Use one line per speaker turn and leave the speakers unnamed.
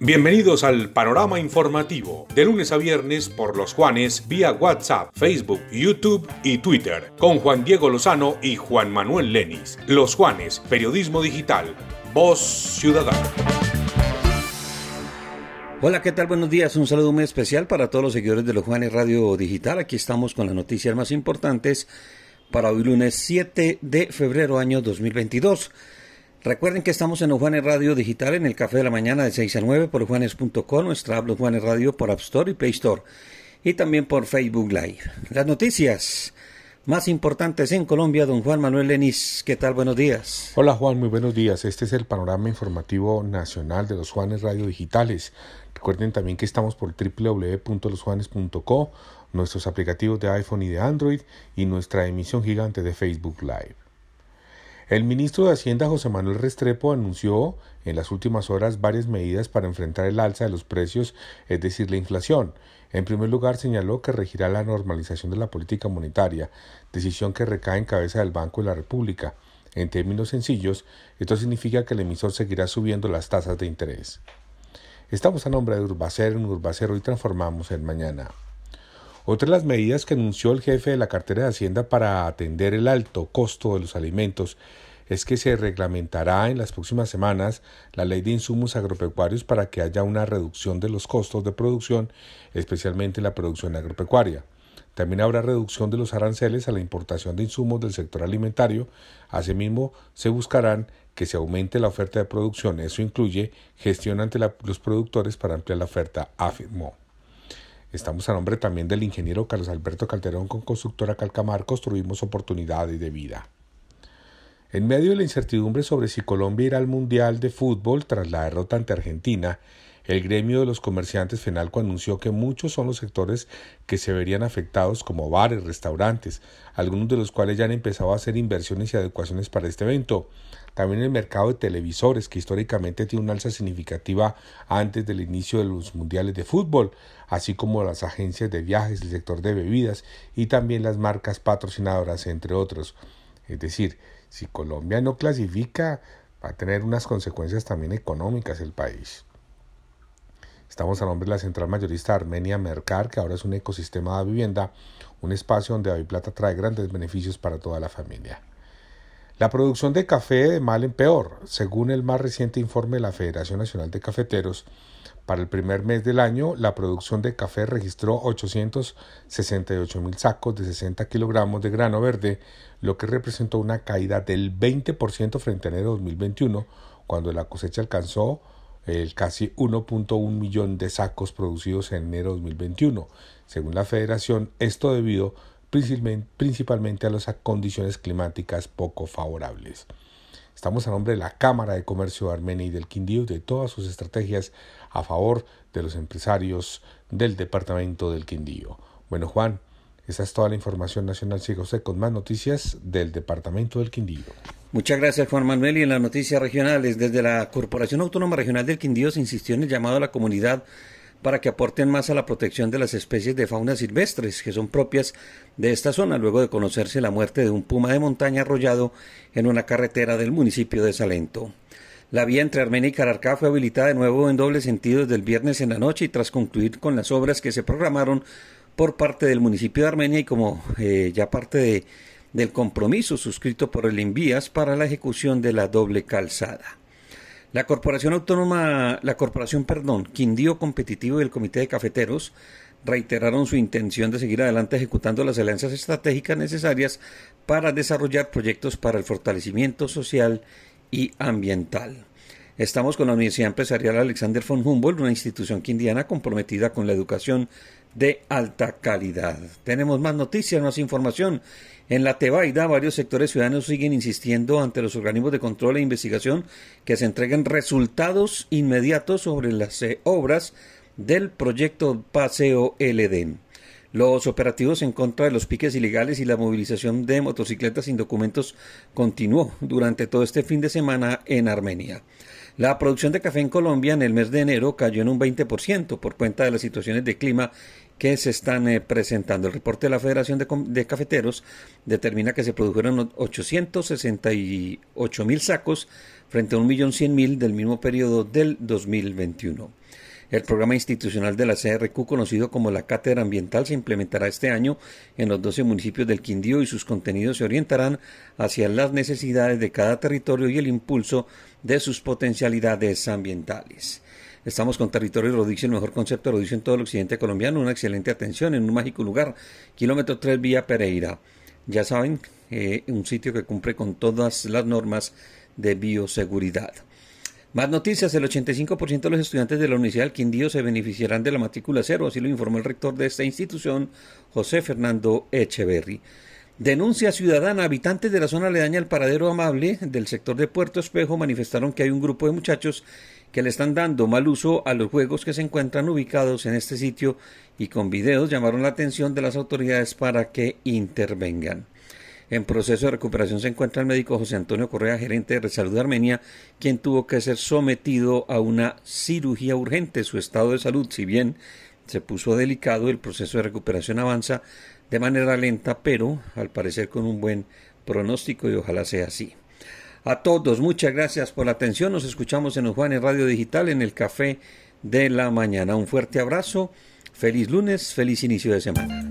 Bienvenidos al panorama informativo, de lunes a viernes por los Juanes vía WhatsApp, Facebook, YouTube y Twitter, con Juan Diego Lozano y Juan Manuel Lenis. Los Juanes, Periodismo Digital, Voz Ciudadana.
Hola, ¿qué tal? Buenos días. Un saludo muy especial para todos los seguidores de los Juanes Radio Digital. Aquí estamos con las noticias más importantes para hoy lunes 7 de febrero año 2022. Recuerden que estamos en Juanes Radio Digital en el Café de la Mañana de 6 a 9 por juanes.com, nuestra Los Juanes Radio por App Store y Play Store y también por Facebook Live. Las noticias más importantes en Colombia, don Juan Manuel Lenis. ¿Qué tal? Buenos días.
Hola Juan, muy buenos días. Este es el panorama informativo nacional de los Juanes Radio Digitales. Recuerden también que estamos por www.losjuanes.co, nuestros aplicativos de iPhone y de Android y nuestra emisión gigante de Facebook Live. El ministro de Hacienda José Manuel Restrepo anunció en las últimas horas varias medidas para enfrentar el alza de los precios, es decir, la inflación. En primer lugar, señaló que regirá la normalización de la política monetaria, decisión que recae en cabeza del Banco de la República. En términos sencillos, esto significa que el emisor seguirá subiendo las tasas de interés. Estamos a nombre de Urbacero, en Urbacero y transformamos el mañana. Otra de las medidas que anunció el jefe de la cartera de Hacienda para atender el alto costo de los alimentos es que se reglamentará en las próximas semanas la ley de insumos agropecuarios para que haya una reducción de los costos de producción, especialmente la producción agropecuaria. También habrá reducción de los aranceles a la importación de insumos del sector alimentario. Asimismo, se buscarán que se aumente la oferta de producción. Eso incluye gestión ante los productores para ampliar la oferta, afirmó. Estamos a nombre también del ingeniero Carlos Alberto Calderón con constructora Calcamar construimos oportunidades de vida. En medio de la incertidumbre sobre si Colombia irá al Mundial de Fútbol tras la derrota ante Argentina, el gremio de los comerciantes FENALCO anunció que muchos son los sectores que se verían afectados como bares, restaurantes, algunos de los cuales ya han empezado a hacer inversiones y adecuaciones para este evento. También el mercado de televisores, que históricamente tiene una alza significativa antes del inicio de los mundiales de fútbol, así como las agencias de viajes, el sector de bebidas y también las marcas patrocinadoras, entre otros. Es decir, si Colombia no clasifica, va a tener unas consecuencias también económicas el país. Estamos a nombre de la central mayorista Armenia Mercar, que ahora es un ecosistema de vivienda, un espacio donde Plata trae grandes beneficios para toda la familia. La producción de café de mal en peor, según el más reciente informe de la Federación Nacional de Cafeteros, para el primer mes del año, la producción de café registró 868 mil sacos de 60 kilogramos de grano verde, lo que representó una caída del 20% frente a enero de 2021, cuando la cosecha alcanzó el casi 1.1 millón de sacos producidos en enero de 2021. Según la Federación, esto debido principalmente a las condiciones climáticas poco favorables. Estamos a nombre de la Cámara de Comercio de Armenia y del Quindío de todas sus estrategias a favor de los empresarios del departamento del Quindío. Bueno, Juan, esa es toda la información nacional. Siga usted con más noticias del departamento del Quindío.
Muchas gracias, Juan Manuel. Y en las noticias regionales, desde la Corporación Autónoma Regional del Quindío se insistió en el llamado a la comunidad para que aporten más a la protección de las especies de fauna silvestres que son propias de esta zona, luego de conocerse la muerte de un puma de montaña arrollado en una carretera del municipio de Salento. La vía entre Armenia y Cararcá fue habilitada de nuevo en doble sentido desde el viernes en la noche y tras concluir con las obras que se programaron por parte del municipio de Armenia y como eh, ya parte de, del compromiso suscrito por el Envías para la ejecución de la doble calzada. La Corporación Autónoma, la Corporación, perdón, Quindío Competitivo y el Comité de Cafeteros reiteraron su intención de seguir adelante ejecutando las alianzas estratégicas necesarias para desarrollar proyectos para el fortalecimiento social y ambiental. Estamos con la Universidad Empresarial Alexander von Humboldt, una institución quindiana comprometida con la educación de alta calidad. Tenemos más noticias, más información en la Tebaida, varios sectores ciudadanos siguen insistiendo ante los organismos de control e investigación que se entreguen resultados inmediatos sobre las eh, obras del proyecto Paseo LD. Los operativos en contra de los piques ilegales y la movilización de motocicletas sin documentos continuó durante todo este fin de semana en Armenia. La producción de café en Colombia en el mes de enero cayó en un 20% por cuenta de las situaciones de clima que se están eh, presentando. El reporte de la Federación de, Cafeteros determina que se produjeron 868 mil sacos frente a 1.100.000 del mismo periodo del 2021. El programa institucional de la CRQ, conocido como la Cátedra Ambiental, se implementará este año en los 12 municipios del Quindío y sus contenidos se orientarán hacia las necesidades de cada territorio y el impulso de sus potencialidades ambientales. Estamos con Territorio Rodicio, el mejor concepto rodicio en todo el occidente colombiano, una excelente atención en un mágico lugar, kilómetro 3 vía Pereira. Ya saben, eh, un sitio que cumple con todas las normas de bioseguridad. Más noticias, el 85% de los estudiantes de la Universidad del Quindío se beneficiarán de la matrícula cero, así lo informó el rector de esta institución, José Fernando Echeverry. Denuncia ciudadana. Habitantes de la zona aledaña al paradero amable del sector de Puerto Espejo manifestaron que hay un grupo de muchachos que le están dando mal uso a los juegos que se encuentran ubicados en este sitio y con videos llamaron la atención de las autoridades para que intervengan. En proceso de recuperación se encuentra el médico José Antonio Correa, gerente de Salud de Armenia, quien tuvo que ser sometido a una cirugía urgente. Su estado de salud, si bien se puso delicado, el proceso de recuperación avanza de manera lenta, pero al parecer con un buen pronóstico y ojalá sea así. A todos, muchas gracias por la atención. Nos escuchamos en los Juanes Radio Digital en el Café de la Mañana. Un fuerte abrazo, feliz lunes, feliz inicio de semana.